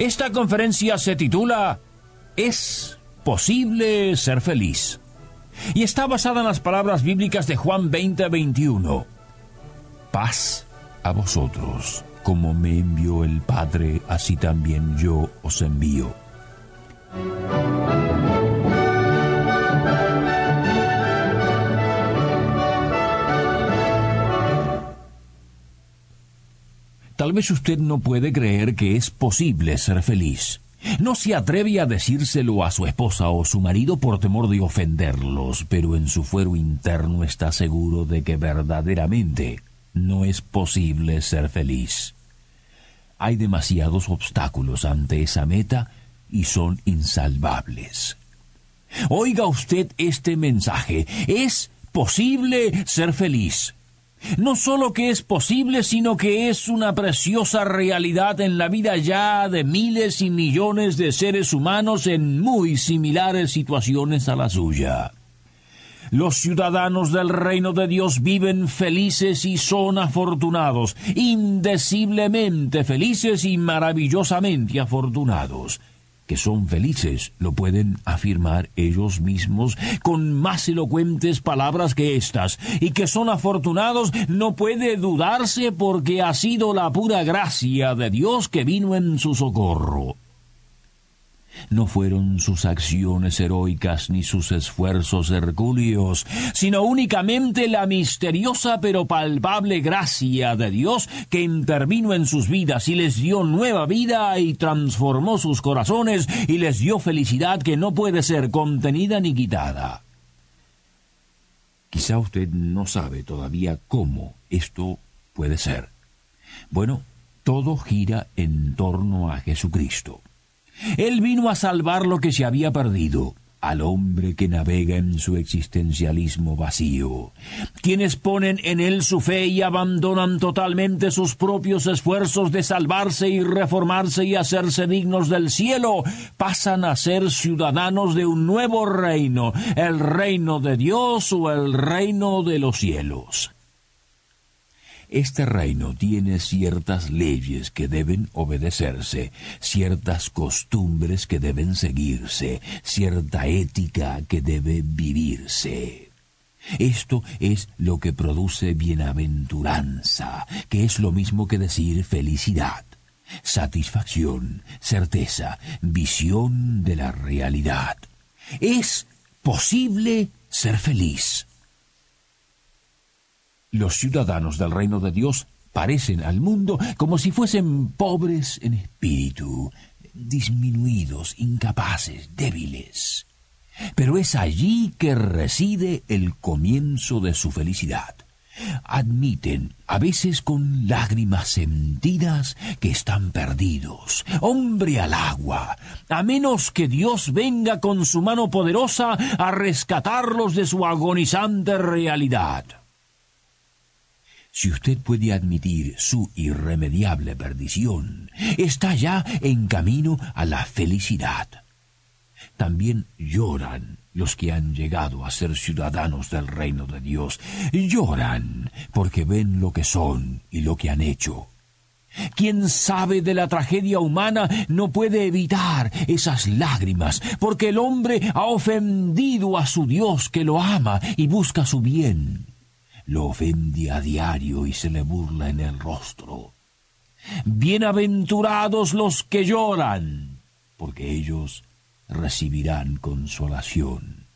Esta conferencia se titula ¿Es posible ser feliz? Y está basada en las palabras bíblicas de Juan 20:21. Paz a vosotros, como me envió el Padre, así también yo os envío. Tal vez usted no puede creer que es posible ser feliz. No se atreve a decírselo a su esposa o su marido por temor de ofenderlos, pero en su fuero interno está seguro de que verdaderamente no es posible ser feliz. Hay demasiados obstáculos ante esa meta y son insalvables. Oiga usted este mensaje. Es posible ser feliz. No solo que es posible, sino que es una preciosa realidad en la vida ya de miles y millones de seres humanos en muy similares situaciones a la suya. Los ciudadanos del reino de Dios viven felices y son afortunados, indeciblemente felices y maravillosamente afortunados que son felices, lo pueden afirmar ellos mismos con más elocuentes palabras que estas, y que son afortunados no puede dudarse porque ha sido la pura gracia de Dios que vino en su socorro. No fueron sus acciones heroicas ni sus esfuerzos hercúleos, sino únicamente la misteriosa pero palpable gracia de Dios que intervino en sus vidas y les dio nueva vida y transformó sus corazones y les dio felicidad que no puede ser contenida ni quitada. Quizá usted no sabe todavía cómo esto puede ser. Bueno, todo gira en torno a Jesucristo. Él vino a salvar lo que se había perdido, al hombre que navega en su existencialismo vacío. Quienes ponen en él su fe y abandonan totalmente sus propios esfuerzos de salvarse y reformarse y hacerse dignos del cielo, pasan a ser ciudadanos de un nuevo reino, el reino de Dios o el reino de los cielos. Este reino tiene ciertas leyes que deben obedecerse, ciertas costumbres que deben seguirse, cierta ética que debe vivirse. Esto es lo que produce bienaventuranza, que es lo mismo que decir felicidad, satisfacción, certeza, visión de la realidad. Es posible ser feliz. Los ciudadanos del reino de Dios parecen al mundo como si fuesen pobres en espíritu, disminuidos, incapaces, débiles. Pero es allí que reside el comienzo de su felicidad. Admiten, a veces con lágrimas sentidas, que están perdidos, hombre al agua, a menos que Dios venga con su mano poderosa a rescatarlos de su agonizante realidad. Si usted puede admitir su irremediable perdición, está ya en camino a la felicidad. También lloran los que han llegado a ser ciudadanos del reino de Dios. Lloran porque ven lo que son y lo que han hecho. Quien sabe de la tragedia humana no puede evitar esas lágrimas, porque el hombre ha ofendido a su Dios que lo ama y busca su bien lo ofende a diario y se le burla en el rostro. Bienaventurados los que lloran, porque ellos recibirán consolación.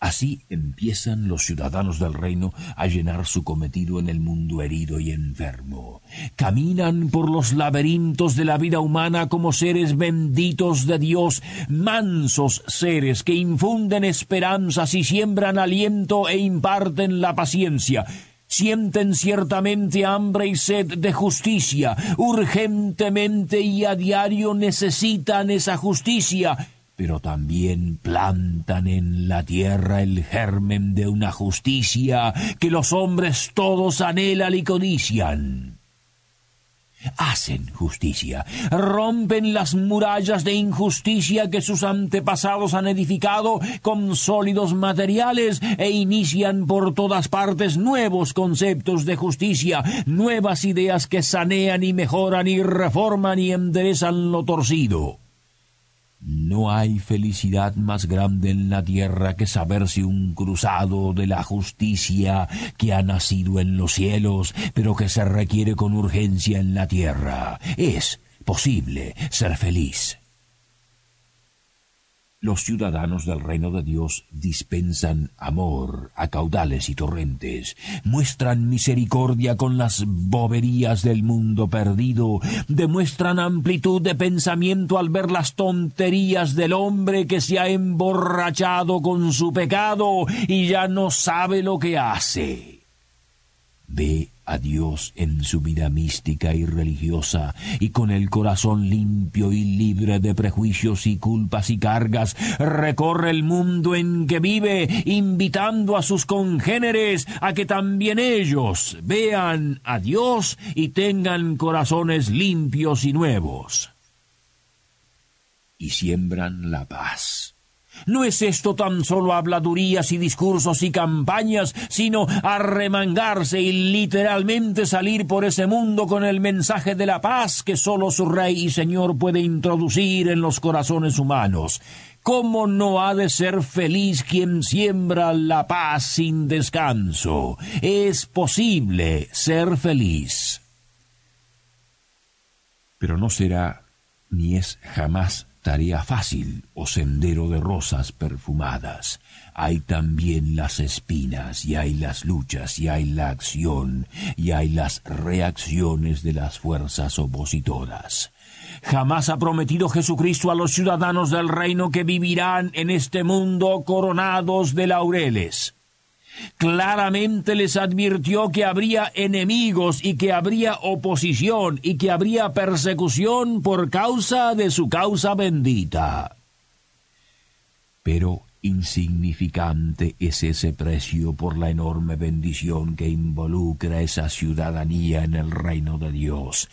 Así empiezan los ciudadanos del reino a llenar su cometido en el mundo herido y enfermo. Caminan por los laberintos de la vida humana como seres benditos de Dios, mansos seres que infunden esperanzas y siembran aliento e imparten la paciencia. Sienten ciertamente hambre y sed de justicia, urgentemente y a diario necesitan esa justicia, pero también plantan en la tierra el germen de una justicia que los hombres todos anhelan y codician hacen justicia, rompen las murallas de injusticia que sus antepasados han edificado con sólidos materiales e inician por todas partes nuevos conceptos de justicia, nuevas ideas que sanean y mejoran y reforman y enderezan lo torcido. No hay felicidad más grande en la tierra que saberse un cruzado de la justicia que ha nacido en los cielos, pero que se requiere con urgencia en la tierra. Es posible ser feliz. Los ciudadanos del reino de Dios dispensan amor a caudales y torrentes, muestran misericordia con las boberías del mundo perdido, demuestran amplitud de pensamiento al ver las tonterías del hombre que se ha emborrachado con su pecado y ya no sabe lo que hace. Ve a Dios en su vida mística y religiosa, y con el corazón limpio y libre de prejuicios y culpas y cargas, recorre el mundo en que vive, invitando a sus congéneres a que también ellos vean a Dios y tengan corazones limpios y nuevos. Y siembran la paz no es esto tan solo habladurías y discursos y campañas, sino arremangarse y literalmente salir por ese mundo con el mensaje de la paz que solo su Rey y Señor puede introducir en los corazones humanos. ¿Cómo no ha de ser feliz quien siembra la paz sin descanso? Es posible ser feliz. Pero no será ni es jamás tarea fácil o sendero de rosas perfumadas. Hay también las espinas, y hay las luchas, y hay la acción, y hay las reacciones de las fuerzas opositoras. Jamás ha prometido Jesucristo a los ciudadanos del reino que vivirán en este mundo coronados de laureles claramente les advirtió que habría enemigos y que habría oposición y que habría persecución por causa de su causa bendita. Pero insignificante es ese precio por la enorme bendición que involucra esa ciudadanía en el reino de Dios.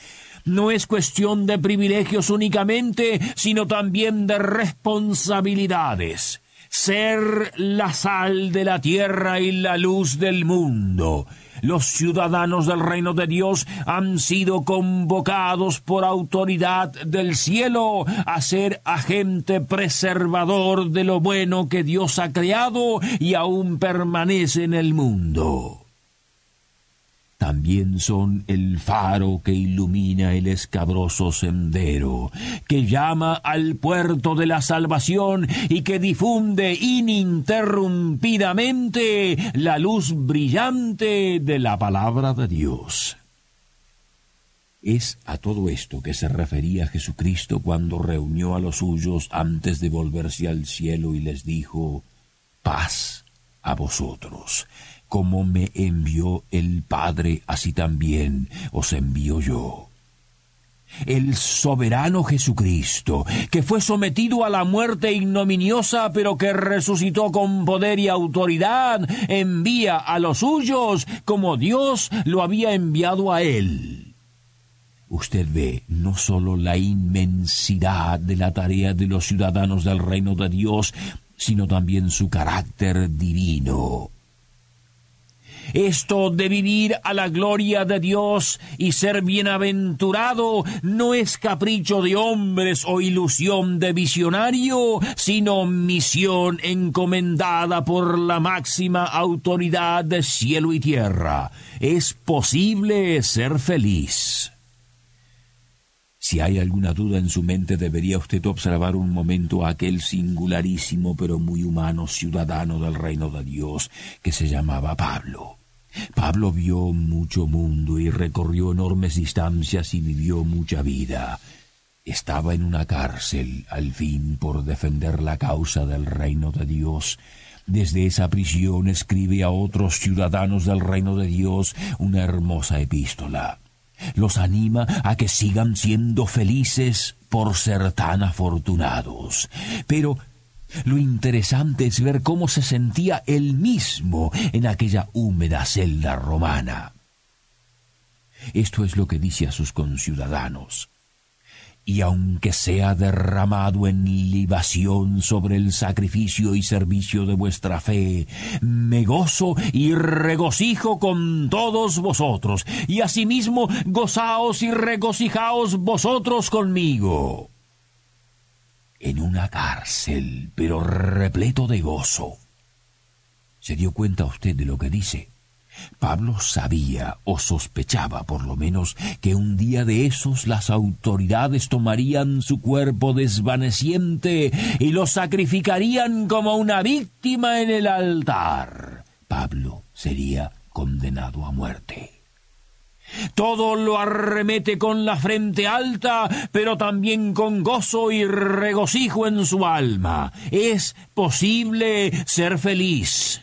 No es cuestión de privilegios únicamente, sino también de responsabilidades ser la sal de la tierra y la luz del mundo. Los ciudadanos del reino de Dios han sido convocados por autoridad del cielo a ser agente preservador de lo bueno que Dios ha creado y aún permanece en el mundo también son el faro que ilumina el escabroso sendero, que llama al puerto de la salvación y que difunde ininterrumpidamente la luz brillante de la palabra de Dios. Es a todo esto que se refería Jesucristo cuando reunió a los suyos antes de volverse al cielo y les dijo, paz a vosotros como me envió el Padre, así también os envío yo. El soberano Jesucristo, que fue sometido a la muerte ignominiosa, pero que resucitó con poder y autoridad, envía a los suyos como Dios lo había enviado a él. Usted ve no sólo la inmensidad de la tarea de los ciudadanos del reino de Dios, sino también su carácter divino. Esto de vivir a la gloria de Dios y ser bienaventurado no es capricho de hombres o ilusión de visionario, sino misión encomendada por la máxima autoridad de cielo y tierra. Es posible ser feliz. Si hay alguna duda en su mente, debería usted observar un momento a aquel singularísimo pero muy humano ciudadano del reino de Dios que se llamaba Pablo. Pablo vio mucho mundo y recorrió enormes distancias y vivió mucha vida. Estaba en una cárcel, al fin, por defender la causa del reino de Dios, Desde esa prisión escribe a otros ciudadanos del reino de Dios una hermosa epístola. Los anima a que sigan siendo felices por ser tan afortunados. Pero lo interesante es ver cómo se sentía él mismo en aquella húmeda celda romana. Esto es lo que dice a sus conciudadanos y aunque sea derramado en libación sobre el sacrificio y servicio de vuestra fe, me gozo y regocijo con todos vosotros, y asimismo gozaos y regocijaos vosotros conmigo. En una cárcel, pero repleto de gozo. ¿Se dio cuenta usted de lo que dice? Pablo sabía o sospechaba por lo menos que un día de esos las autoridades tomarían su cuerpo desvaneciente y lo sacrificarían como una víctima en el altar. Pablo sería condenado a muerte. Todo lo arremete con la frente alta, pero también con gozo y regocijo en su alma. Es posible ser feliz.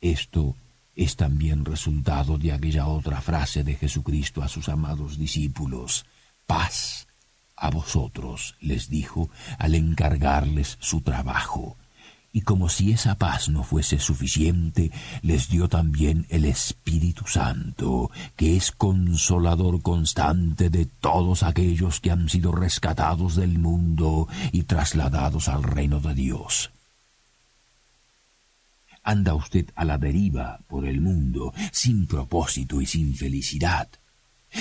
Esto es también resultado de aquella otra frase de Jesucristo a sus amados discípulos. Paz a vosotros, les dijo al encargarles su trabajo. Y como si esa paz no fuese suficiente, les dio también el Espíritu Santo, que es consolador constante de todos aquellos que han sido rescatados del mundo y trasladados al reino de Dios. Anda usted a la deriva por el mundo, sin propósito y sin felicidad.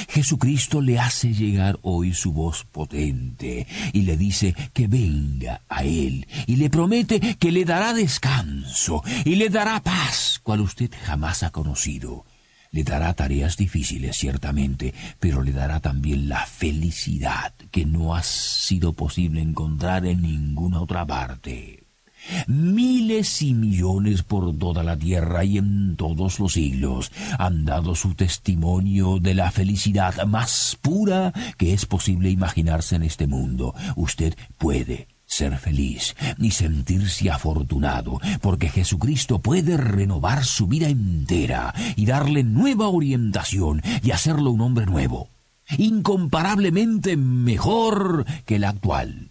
Jesucristo le hace llegar hoy su voz potente y le dice que venga a Él y le promete que le dará descanso y le dará paz cual usted jamás ha conocido. Le dará tareas difíciles, ciertamente, pero le dará también la felicidad que no ha sido posible encontrar en ninguna otra parte. Miles y millones por toda la tierra y en todos los siglos han dado su testimonio de la felicidad más pura que es posible imaginarse en este mundo. Usted puede ser feliz y sentirse afortunado, porque Jesucristo puede renovar su vida entera y darle nueva orientación y hacerlo un hombre nuevo, incomparablemente mejor que el actual.